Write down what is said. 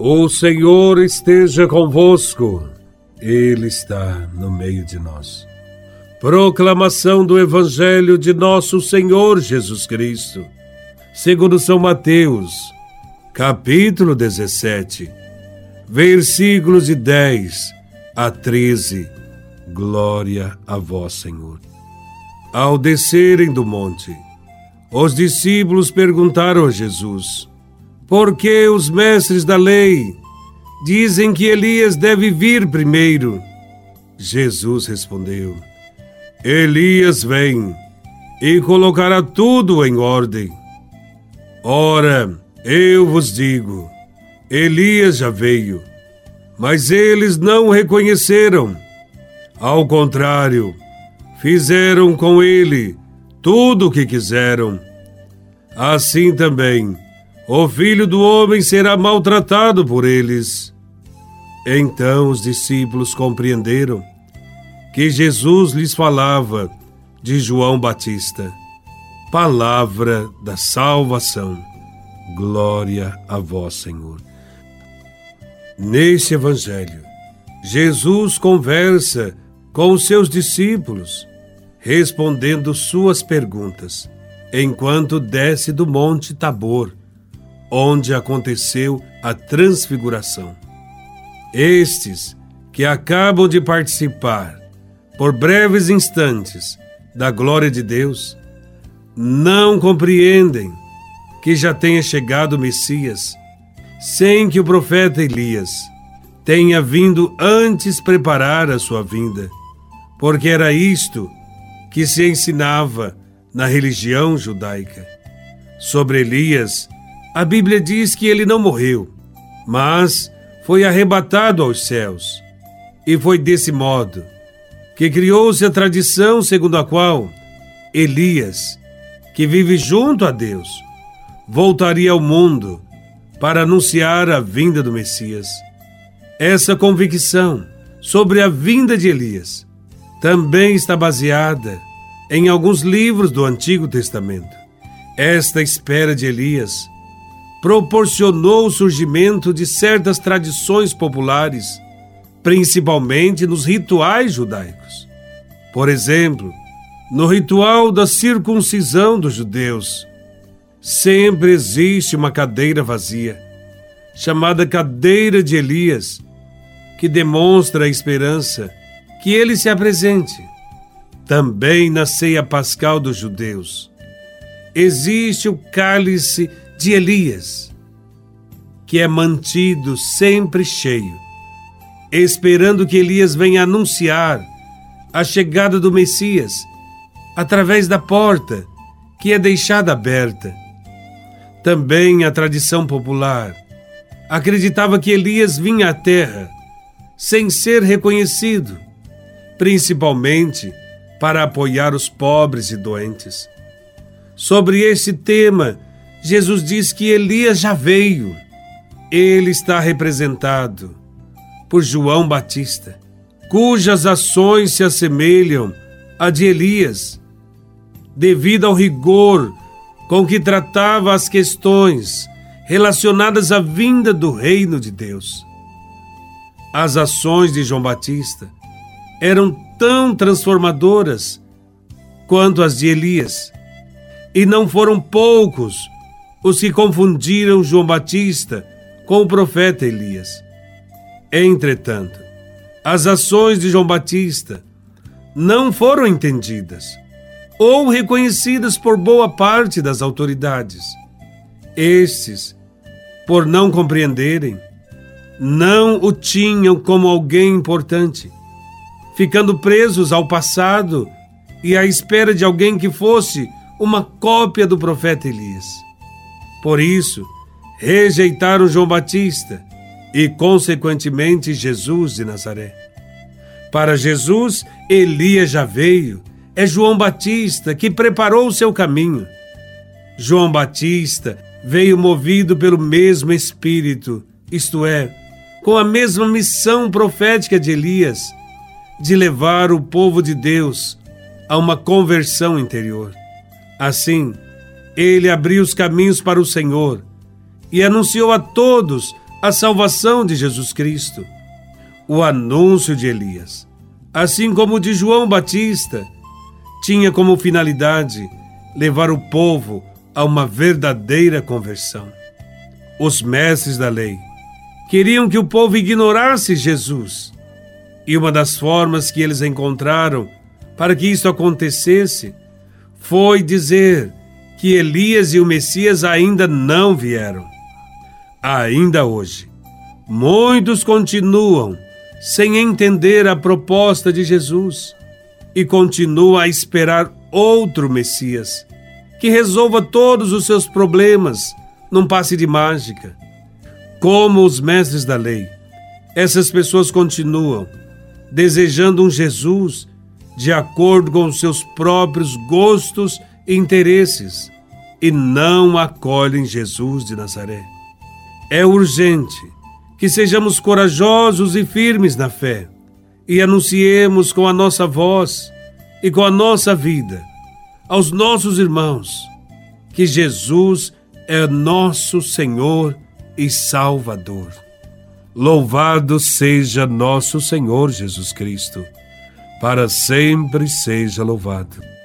O Senhor esteja convosco, Ele está no meio de nós. Proclamação do Evangelho de Nosso Senhor Jesus Cristo, segundo São Mateus, capítulo 17, versículos de 10 a 13. Glória a Vós, Senhor. Ao descerem do monte, os discípulos perguntaram a Jesus porque os mestres da lei dizem que Elias deve vir primeiro. Jesus respondeu: Elias vem e colocará tudo em ordem. Ora, eu vos digo: Elias já veio, mas eles não o reconheceram. Ao contrário, fizeram com ele tudo o que quiseram. Assim também, o filho do homem será maltratado por eles. Então os discípulos compreenderam que Jesus lhes falava de João Batista, palavra da salvação. Glória a vós, Senhor. Neste Evangelho, Jesus conversa com os seus discípulos, respondendo suas perguntas, enquanto desce do Monte Tabor onde aconteceu a transfiguração. Estes que acabam de participar, por breves instantes, da glória de Deus, não compreendem que já tenha chegado o Messias, sem que o profeta Elias tenha vindo antes preparar a sua vinda, porque era isto que se ensinava na religião judaica. Sobre Elias, a Bíblia diz que ele não morreu, mas foi arrebatado aos céus. E foi desse modo que criou-se a tradição segundo a qual Elias, que vive junto a Deus, voltaria ao mundo para anunciar a vinda do Messias. Essa convicção sobre a vinda de Elias também está baseada em alguns livros do Antigo Testamento. Esta espera de Elias proporcionou o surgimento de certas tradições populares, principalmente nos rituais judaicos. Por exemplo, no ritual da circuncisão dos judeus, sempre existe uma cadeira vazia, chamada cadeira de Elias, que demonstra a esperança que ele se apresente. Também na ceia pascal dos judeus, existe o cálice de Elias, que é mantido sempre cheio, esperando que Elias venha anunciar a chegada do Messias através da porta que é deixada aberta. Também a tradição popular acreditava que Elias vinha à terra sem ser reconhecido, principalmente para apoiar os pobres e doentes. Sobre esse tema, Jesus diz que Elias já veio. Ele está representado por João Batista, cujas ações se assemelham à de Elias, devido ao rigor com que tratava as questões relacionadas à vinda do reino de Deus. As ações de João Batista eram tão transformadoras quanto as de Elias, e não foram poucos os que confundiram João Batista com o profeta Elias. Entretanto, as ações de João Batista não foram entendidas ou reconhecidas por boa parte das autoridades. Estes, por não compreenderem, não o tinham como alguém importante, ficando presos ao passado e à espera de alguém que fosse uma cópia do profeta Elias. Por isso, rejeitaram João Batista e, consequentemente, Jesus de Nazaré. Para Jesus, Elias já veio. É João Batista que preparou o seu caminho. João Batista veio movido pelo mesmo Espírito, isto é, com a mesma missão profética de Elias, de levar o povo de Deus a uma conversão interior. Assim, ele abriu os caminhos para o Senhor e anunciou a todos a salvação de Jesus Cristo, o anúncio de Elias, assim como o de João Batista, tinha como finalidade levar o povo a uma verdadeira conversão. Os mestres da lei queriam que o povo ignorasse Jesus. E uma das formas que eles encontraram para que isso acontecesse foi dizer que Elias e o Messias ainda não vieram. Ainda hoje, muitos continuam sem entender a proposta de Jesus e continuam a esperar outro Messias que resolva todos os seus problemas num passe de mágica. Como os mestres da lei, essas pessoas continuam desejando um Jesus de acordo com os seus próprios gostos interesses e não acolhem Jesus de Nazaré. É urgente que sejamos corajosos e firmes na fé e anunciemos com a nossa voz e com a nossa vida aos nossos irmãos que Jesus é nosso Senhor e Salvador. Louvado seja nosso Senhor Jesus Cristo, para sempre seja louvado.